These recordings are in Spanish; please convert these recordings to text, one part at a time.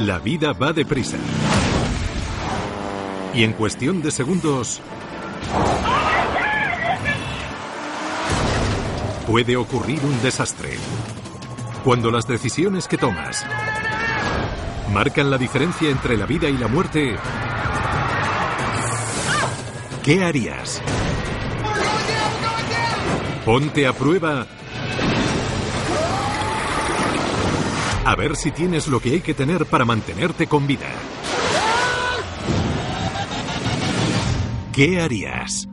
La vida va deprisa. Y en cuestión de segundos... Puede ocurrir un desastre. Cuando las decisiones que tomas marcan la diferencia entre la vida y la muerte, ¿qué harías? Ponte a prueba a ver si tienes lo que hay que tener para mantenerte con vida. ¿Qué harías?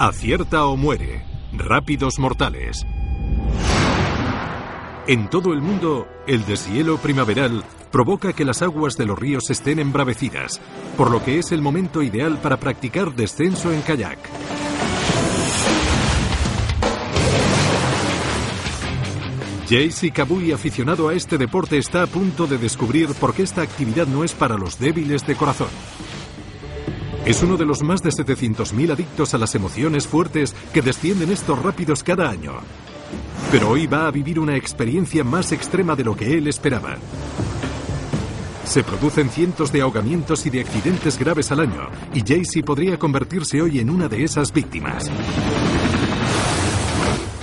Acierta o muere. Rápidos mortales. En todo el mundo, el deshielo primaveral provoca que las aguas de los ríos estén embravecidas, por lo que es el momento ideal para practicar descenso en kayak. Jaycee Kabui, aficionado a este deporte, está a punto de descubrir por qué esta actividad no es para los débiles de corazón. Es uno de los más de 700.000 adictos a las emociones fuertes que descienden estos rápidos cada año. Pero hoy va a vivir una experiencia más extrema de lo que él esperaba. Se producen cientos de ahogamientos y de accidentes graves al año, y Jaycee podría convertirse hoy en una de esas víctimas.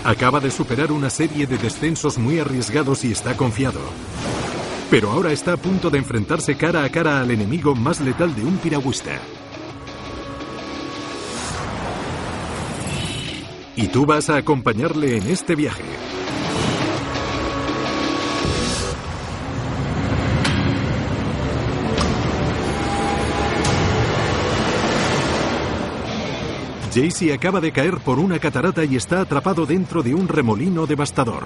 Acaba de superar una serie de descensos muy arriesgados y está confiado. Pero ahora está a punto de enfrentarse cara a cara al enemigo más letal de un piragüista. Y tú vas a acompañarle en este viaje. Jaycee acaba de caer por una catarata y está atrapado dentro de un remolino devastador.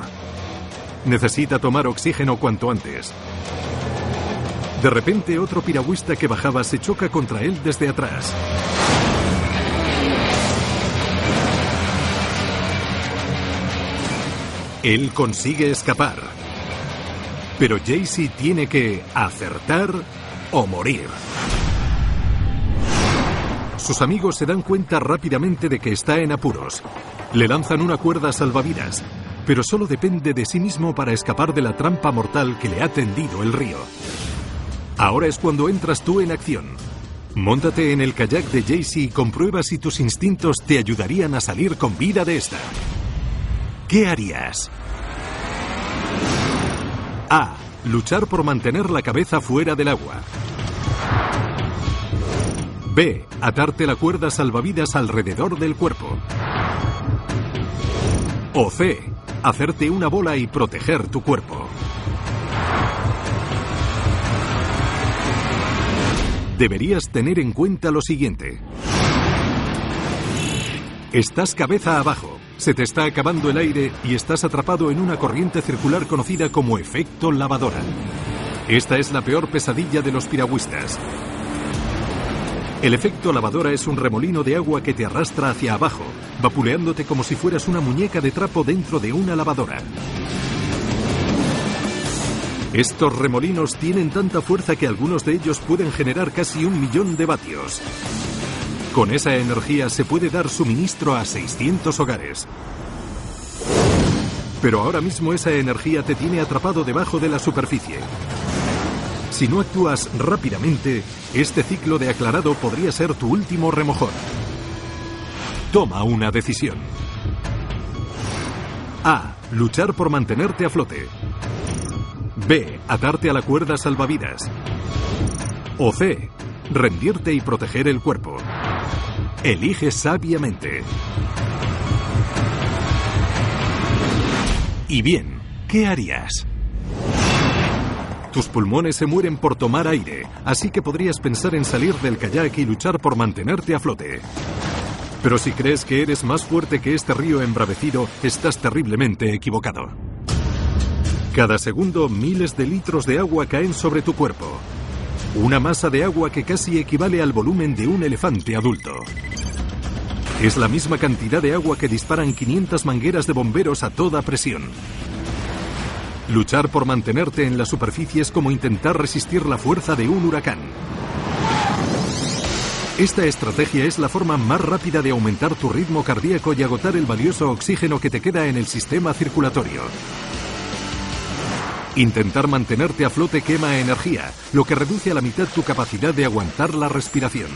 Necesita tomar oxígeno cuanto antes. De repente otro piragüista que bajaba se choca contra él desde atrás. Él consigue escapar. Pero Jaycee tiene que acertar o morir. Sus amigos se dan cuenta rápidamente de que está en apuros. Le lanzan una cuerda salvavidas, pero solo depende de sí mismo para escapar de la trampa mortal que le ha tendido el río. Ahora es cuando entras tú en acción. Móntate en el kayak de Jaycee y comprueba si tus instintos te ayudarían a salir con vida de esta. ¿Qué harías? A. Luchar por mantener la cabeza fuera del agua. B. Atarte la cuerda salvavidas alrededor del cuerpo. O C. Hacerte una bola y proteger tu cuerpo. Deberías tener en cuenta lo siguiente. Estás cabeza abajo, se te está acabando el aire y estás atrapado en una corriente circular conocida como efecto lavadora. Esta es la peor pesadilla de los piragüistas. El efecto lavadora es un remolino de agua que te arrastra hacia abajo, vapuleándote como si fueras una muñeca de trapo dentro de una lavadora. Estos remolinos tienen tanta fuerza que algunos de ellos pueden generar casi un millón de vatios. Con esa energía se puede dar suministro a 600 hogares. Pero ahora mismo esa energía te tiene atrapado debajo de la superficie. Si no actúas rápidamente, este ciclo de aclarado podría ser tu último remojón. Toma una decisión. A. Luchar por mantenerte a flote. B. Atarte a la cuerda salvavidas. O C. Rendirte y proteger el cuerpo. Elige sabiamente. Y bien, ¿qué harías? Tus pulmones se mueren por tomar aire, así que podrías pensar en salir del kayak y luchar por mantenerte a flote. Pero si crees que eres más fuerte que este río embravecido, estás terriblemente equivocado. Cada segundo miles de litros de agua caen sobre tu cuerpo. Una masa de agua que casi equivale al volumen de un elefante adulto. Es la misma cantidad de agua que disparan 500 mangueras de bomberos a toda presión. Luchar por mantenerte en la superficie es como intentar resistir la fuerza de un huracán. Esta estrategia es la forma más rápida de aumentar tu ritmo cardíaco y agotar el valioso oxígeno que te queda en el sistema circulatorio. Intentar mantenerte a flote quema energía, lo que reduce a la mitad tu capacidad de aguantar la respiración.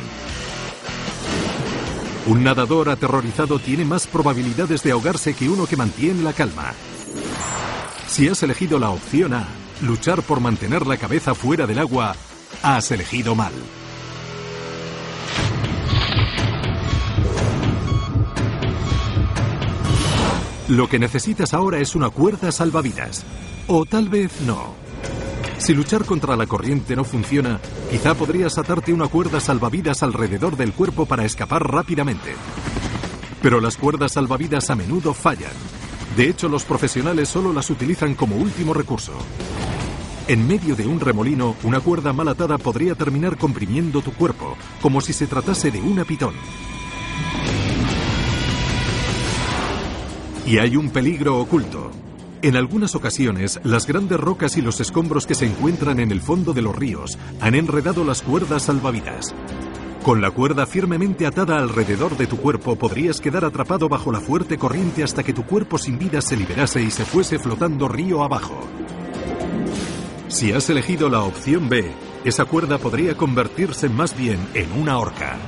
Un nadador aterrorizado tiene más probabilidades de ahogarse que uno que mantiene la calma. Si has elegido la opción A, luchar por mantener la cabeza fuera del agua, has elegido mal. Lo que necesitas ahora es una cuerda salvavidas. O tal vez no. Si luchar contra la corriente no funciona, quizá podrías atarte una cuerda salvavidas alrededor del cuerpo para escapar rápidamente. Pero las cuerdas salvavidas a menudo fallan. De hecho, los profesionales solo las utilizan como último recurso. En medio de un remolino, una cuerda mal atada podría terminar comprimiendo tu cuerpo, como si se tratase de una pitón. Y hay un peligro oculto. En algunas ocasiones, las grandes rocas y los escombros que se encuentran en el fondo de los ríos han enredado las cuerdas salvavidas. Con la cuerda firmemente atada alrededor de tu cuerpo podrías quedar atrapado bajo la fuerte corriente hasta que tu cuerpo sin vida se liberase y se fuese flotando río abajo. Si has elegido la opción B, esa cuerda podría convertirse más bien en una horca.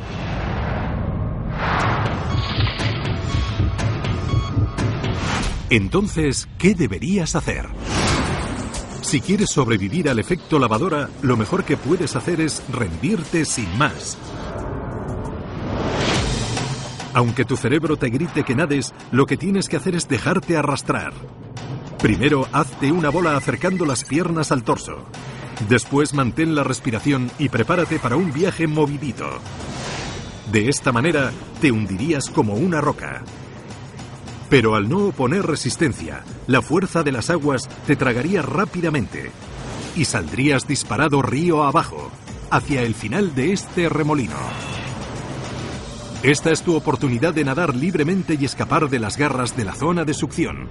Entonces, ¿qué deberías hacer? Si quieres sobrevivir al efecto lavadora, lo mejor que puedes hacer es rendirte sin más. Aunque tu cerebro te grite que nades, lo que tienes que hacer es dejarte arrastrar. Primero, hazte una bola acercando las piernas al torso. Después, mantén la respiración y prepárate para un viaje movidito. De esta manera, te hundirías como una roca. Pero al no oponer resistencia, la fuerza de las aguas te tragaría rápidamente y saldrías disparado río abajo, hacia el final de este remolino. Esta es tu oportunidad de nadar libremente y escapar de las garras de la zona de succión.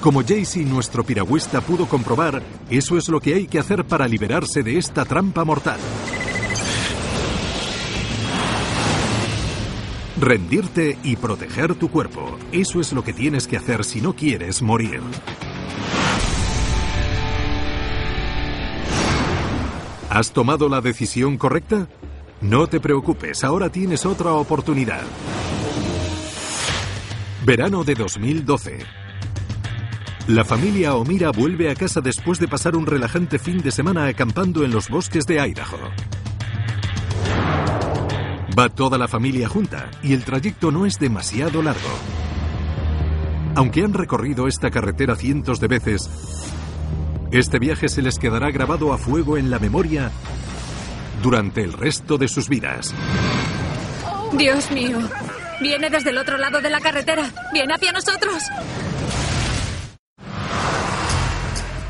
Como Jaycee, nuestro piragüista, pudo comprobar, eso es lo que hay que hacer para liberarse de esta trampa mortal. Rendirte y proteger tu cuerpo. Eso es lo que tienes que hacer si no quieres morir. ¿Has tomado la decisión correcta? No te preocupes, ahora tienes otra oportunidad. Verano de 2012. La familia Omira vuelve a casa después de pasar un relajante fin de semana acampando en los bosques de Idaho. Va toda la familia junta y el trayecto no es demasiado largo. Aunque han recorrido esta carretera cientos de veces, este viaje se les quedará grabado a fuego en la memoria durante el resto de sus vidas. Dios mío, viene desde el otro lado de la carretera, viene hacia nosotros.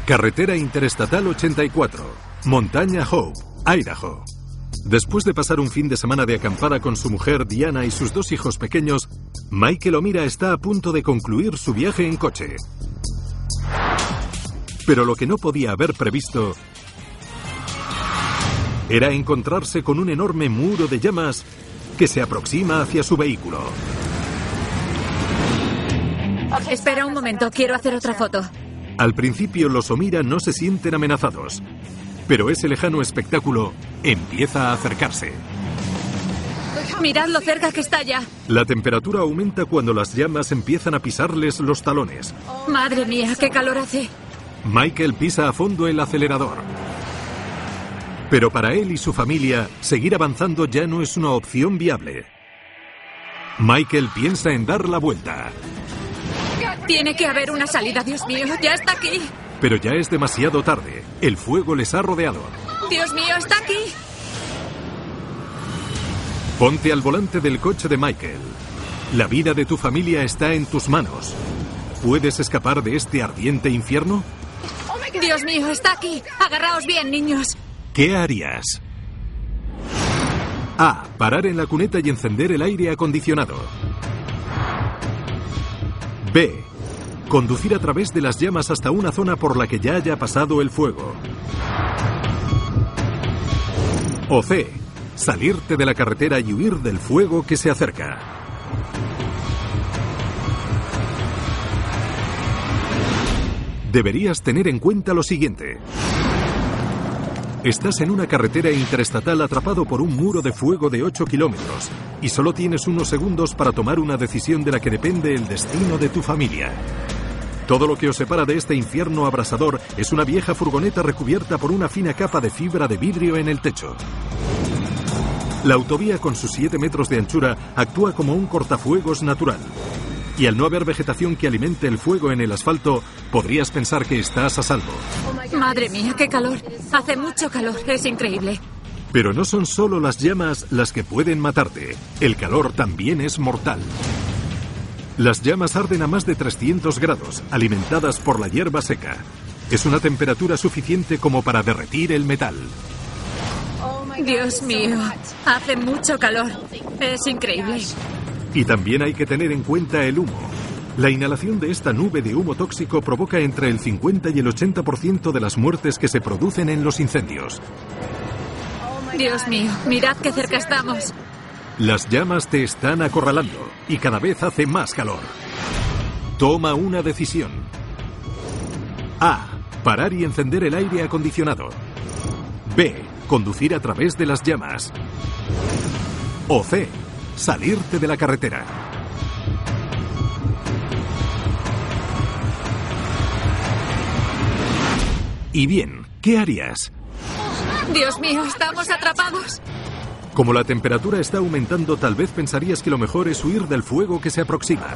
Carretera Interestatal 84, Montaña Hope, Idaho. Después de pasar un fin de semana de acampada con su mujer Diana y sus dos hijos pequeños, Michael O'Mira está a punto de concluir su viaje en coche. Pero lo que no podía haber previsto era encontrarse con un enorme muro de llamas que se aproxima hacia su vehículo. Espera un momento, quiero hacer otra foto. Al principio los O'Mira no se sienten amenazados, pero ese lejano espectáculo empieza a acercarse. Mirad lo cerca que está ya. La temperatura aumenta cuando las llamas empiezan a pisarles los talones. Madre mía, qué calor hace. Michael pisa a fondo el acelerador. Pero para él y su familia, seguir avanzando ya no es una opción viable. Michael piensa en dar la vuelta. Tiene que haber una salida, Dios mío, ya está aquí. Pero ya es demasiado tarde. El fuego les ha rodeado. Dios mío, está aquí. Ponte al volante del coche de Michael. La vida de tu familia está en tus manos. ¿Puedes escapar de este ardiente infierno? Dios mío, está aquí. Agarraos bien, niños. ¿Qué harías? A. Parar en la cuneta y encender el aire acondicionado. B. Conducir a través de las llamas hasta una zona por la que ya haya pasado el fuego. O C. Salirte de la carretera y huir del fuego que se acerca. deberías tener en cuenta lo siguiente. Estás en una carretera interestatal atrapado por un muro de fuego de 8 kilómetros y solo tienes unos segundos para tomar una decisión de la que depende el destino de tu familia. Todo lo que os separa de este infierno abrasador es una vieja furgoneta recubierta por una fina capa de fibra de vidrio en el techo. La autovía con sus 7 metros de anchura actúa como un cortafuegos natural. Y al no haber vegetación que alimente el fuego en el asfalto, podrías pensar que estás a salvo. Madre mía, qué calor. Hace mucho calor, es increíble. Pero no son solo las llamas las que pueden matarte. El calor también es mortal. Las llamas arden a más de 300 grados, alimentadas por la hierba seca. Es una temperatura suficiente como para derretir el metal. Dios mío, hace mucho calor. Es increíble. Y también hay que tener en cuenta el humo. La inhalación de esta nube de humo tóxico provoca entre el 50 y el 80% de las muertes que se producen en los incendios. Dios mío, mirad qué cerca estamos. Las llamas te están acorralando y cada vez hace más calor. Toma una decisión. A. Parar y encender el aire acondicionado. B. Conducir a través de las llamas. O C. Salirte de la carretera. Y bien, ¿qué harías? Dios mío, estamos atrapados. Como la temperatura está aumentando, tal vez pensarías que lo mejor es huir del fuego que se aproxima.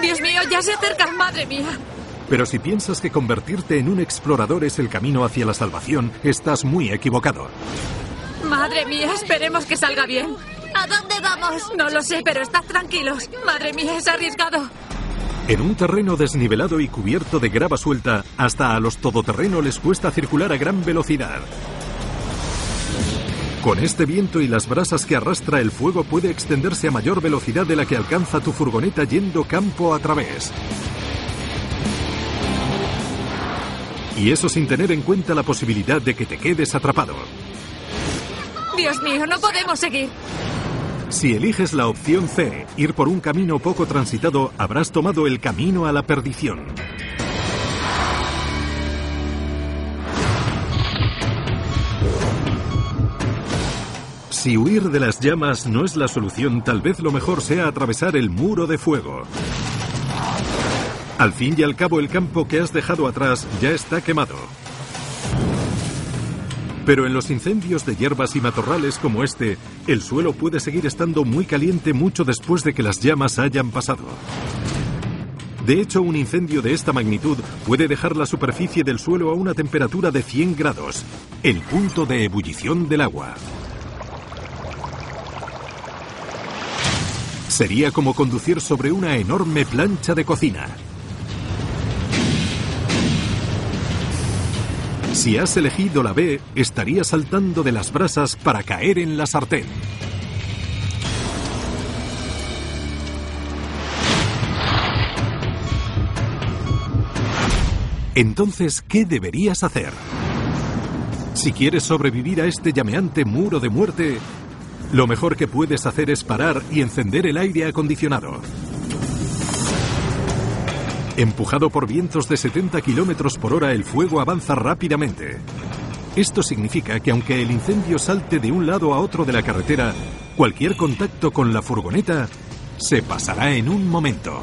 Dios mío, ya se acerca, madre mía. Pero si piensas que convertirte en un explorador es el camino hacia la salvación, estás muy equivocado. Madre mía, esperemos que salga bien. ¿A dónde vamos? No lo sé, pero estad tranquilos. Madre mía, es arriesgado. En un terreno desnivelado y cubierto de grava suelta, hasta a los todoterreno les cuesta circular a gran velocidad. Con este viento y las brasas que arrastra el fuego puede extenderse a mayor velocidad de la que alcanza tu furgoneta yendo campo a través. Y eso sin tener en cuenta la posibilidad de que te quedes atrapado. Dios mío, no podemos seguir. Si eliges la opción C, ir por un camino poco transitado, habrás tomado el camino a la perdición. Si huir de las llamas no es la solución, tal vez lo mejor sea atravesar el muro de fuego. Al fin y al cabo el campo que has dejado atrás ya está quemado. Pero en los incendios de hierbas y matorrales como este, el suelo puede seguir estando muy caliente mucho después de que las llamas hayan pasado. De hecho, un incendio de esta magnitud puede dejar la superficie del suelo a una temperatura de 100 grados, el punto de ebullición del agua. Sería como conducir sobre una enorme plancha de cocina. Si has elegido la B, estarías saltando de las brasas para caer en la sartén. Entonces, ¿qué deberías hacer? Si quieres sobrevivir a este llameante muro de muerte, lo mejor que puedes hacer es parar y encender el aire acondicionado. Empujado por vientos de 70 kilómetros por hora, el fuego avanza rápidamente. Esto significa que aunque el incendio salte de un lado a otro de la carretera, cualquier contacto con la furgoneta se pasará en un momento.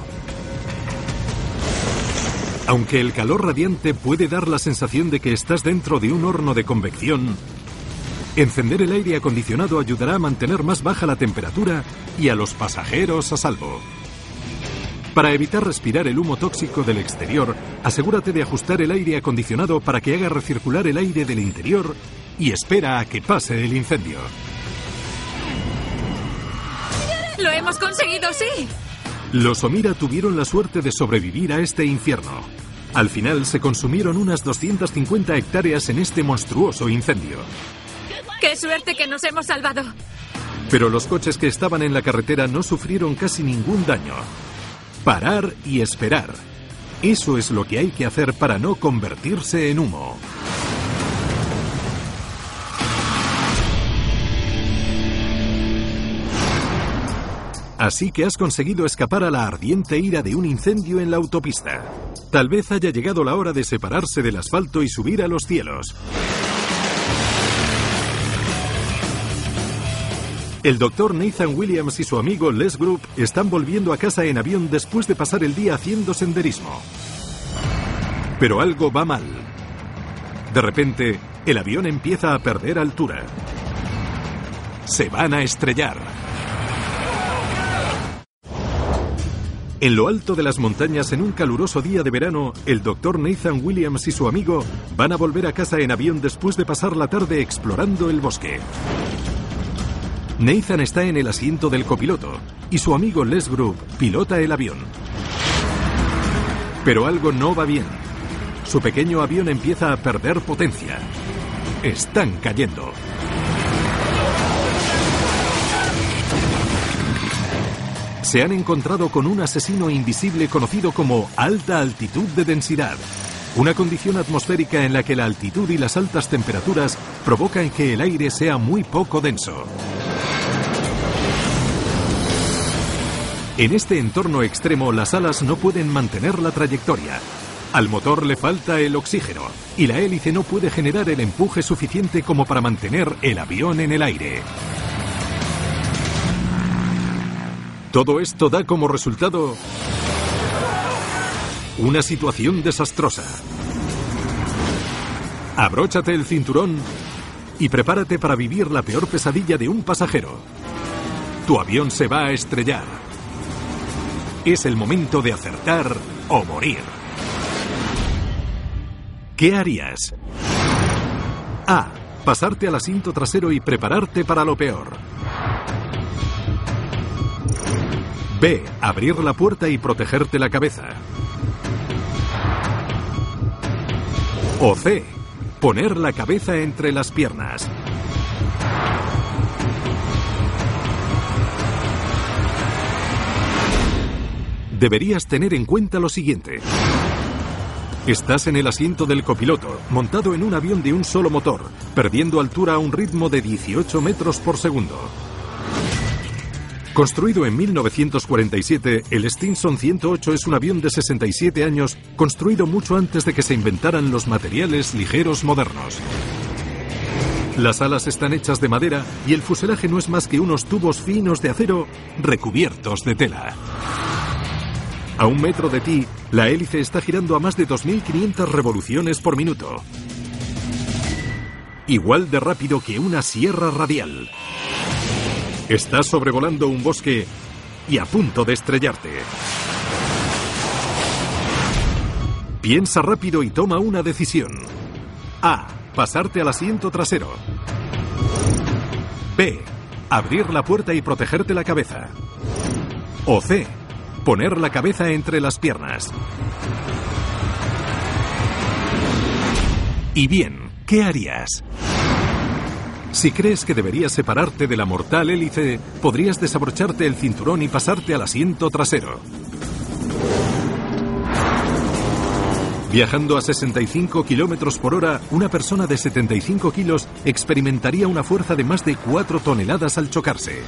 Aunque el calor radiante puede dar la sensación de que estás dentro de un horno de convección, encender el aire acondicionado ayudará a mantener más baja la temperatura y a los pasajeros a salvo. Para evitar respirar el humo tóxico del exterior, asegúrate de ajustar el aire acondicionado para que haga recircular el aire del interior y espera a que pase el incendio. ¡Lo hemos conseguido, sí! Los Omira tuvieron la suerte de sobrevivir a este infierno. Al final se consumieron unas 250 hectáreas en este monstruoso incendio. ¡Qué suerte que nos hemos salvado! Pero los coches que estaban en la carretera no sufrieron casi ningún daño. Parar y esperar. Eso es lo que hay que hacer para no convertirse en humo. Así que has conseguido escapar a la ardiente ira de un incendio en la autopista. Tal vez haya llegado la hora de separarse del asfalto y subir a los cielos. El doctor Nathan Williams y su amigo Les Group están volviendo a casa en avión después de pasar el día haciendo senderismo. Pero algo va mal. De repente, el avión empieza a perder altura. Se van a estrellar. En lo alto de las montañas, en un caluroso día de verano, el doctor Nathan Williams y su amigo van a volver a casa en avión después de pasar la tarde explorando el bosque. Nathan está en el asiento del copiloto y su amigo Les Group pilota el avión. Pero algo no va bien. Su pequeño avión empieza a perder potencia. Están cayendo. se han encontrado con un asesino invisible conocido como alta altitud de densidad, una condición atmosférica en la que la altitud y las altas temperaturas provocan que el aire sea muy poco denso. En este entorno extremo las alas no pueden mantener la trayectoria. Al motor le falta el oxígeno y la hélice no puede generar el empuje suficiente como para mantener el avión en el aire. Todo esto da como resultado una situación desastrosa. Abróchate el cinturón y prepárate para vivir la peor pesadilla de un pasajero. Tu avión se va a estrellar. Es el momento de acertar o morir. ¿Qué harías? A. Pasarte al asiento trasero y prepararte para lo peor. B. Abrir la puerta y protegerte la cabeza. O C. Poner la cabeza entre las piernas. Deberías tener en cuenta lo siguiente. Estás en el asiento del copiloto, montado en un avión de un solo motor, perdiendo altura a un ritmo de 18 metros por segundo. Construido en 1947, el Stinson 108 es un avión de 67 años construido mucho antes de que se inventaran los materiales ligeros modernos. Las alas están hechas de madera y el fuselaje no es más que unos tubos finos de acero recubiertos de tela. A un metro de ti, la hélice está girando a más de 2.500 revoluciones por minuto. Igual de rápido que una sierra radial. Estás sobrevolando un bosque y a punto de estrellarte. Piensa rápido y toma una decisión. A. Pasarte al asiento trasero. B. Abrir la puerta y protegerte la cabeza. O C. Poner la cabeza entre las piernas. Y bien, ¿qué harías? Si crees que deberías separarte de la mortal hélice, podrías desabrocharte el cinturón y pasarte al asiento trasero. Viajando a 65 kilómetros por hora, una persona de 75 kilos experimentaría una fuerza de más de 4 toneladas al chocarse.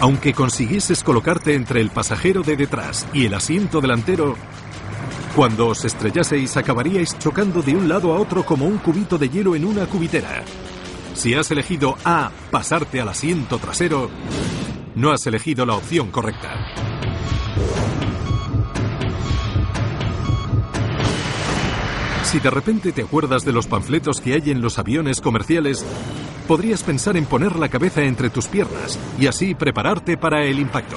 Aunque consiguieses colocarte entre el pasajero de detrás y el asiento delantero, cuando os estrellaseis acabaríais chocando de un lado a otro como un cubito de hielo en una cubitera. Si has elegido A, pasarte al asiento trasero, no has elegido la opción correcta. Si de repente te acuerdas de los panfletos que hay en los aviones comerciales, podrías pensar en poner la cabeza entre tus piernas y así prepararte para el impacto.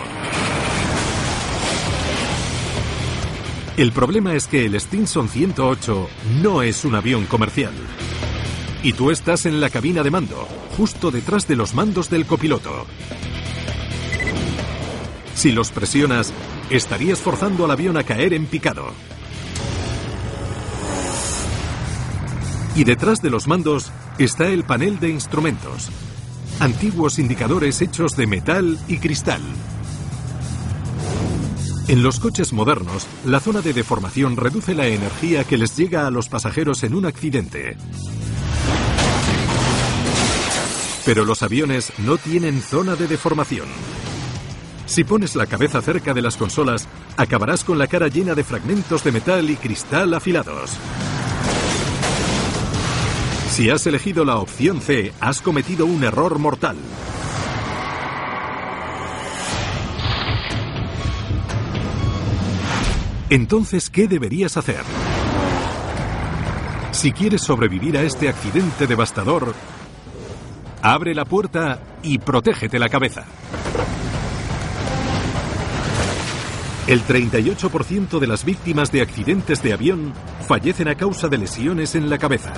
El problema es que el Stinson 108 no es un avión comercial. Y tú estás en la cabina de mando, justo detrás de los mandos del copiloto. Si los presionas, estarías forzando al avión a caer en picado. Y detrás de los mandos está el panel de instrumentos, antiguos indicadores hechos de metal y cristal. En los coches modernos, la zona de deformación reduce la energía que les llega a los pasajeros en un accidente. Pero los aviones no tienen zona de deformación. Si pones la cabeza cerca de las consolas, acabarás con la cara llena de fragmentos de metal y cristal afilados. Si has elegido la opción C, has cometido un error mortal. Entonces, ¿qué deberías hacer? Si quieres sobrevivir a este accidente devastador, abre la puerta y protégete la cabeza. El 38% de las víctimas de accidentes de avión fallecen a causa de lesiones en la cabeza.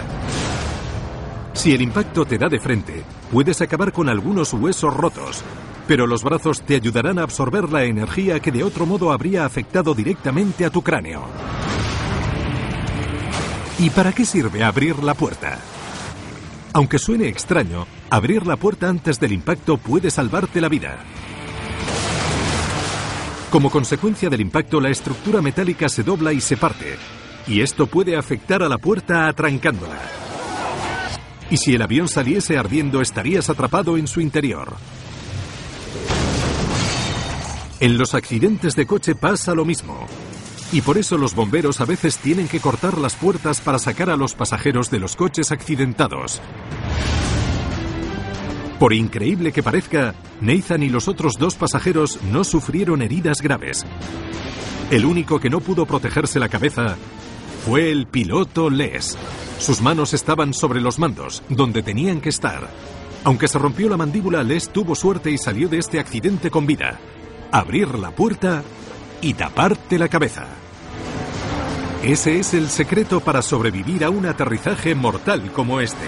Si el impacto te da de frente, puedes acabar con algunos huesos rotos, pero los brazos te ayudarán a absorber la energía que de otro modo habría afectado directamente a tu cráneo. ¿Y para qué sirve abrir la puerta? Aunque suene extraño, abrir la puerta antes del impacto puede salvarte la vida. Como consecuencia del impacto, la estructura metálica se dobla y se parte, y esto puede afectar a la puerta atrancándola. Y si el avión saliese ardiendo, estarías atrapado en su interior. En los accidentes de coche pasa lo mismo. Y por eso los bomberos a veces tienen que cortar las puertas para sacar a los pasajeros de los coches accidentados. Por increíble que parezca, Nathan y los otros dos pasajeros no sufrieron heridas graves. El único que no pudo protegerse la cabeza fue el piloto Les. Sus manos estaban sobre los mandos, donde tenían que estar. Aunque se rompió la mandíbula, Les tuvo suerte y salió de este accidente con vida abrir la puerta y taparte la cabeza. Ese es el secreto para sobrevivir a un aterrizaje mortal como este.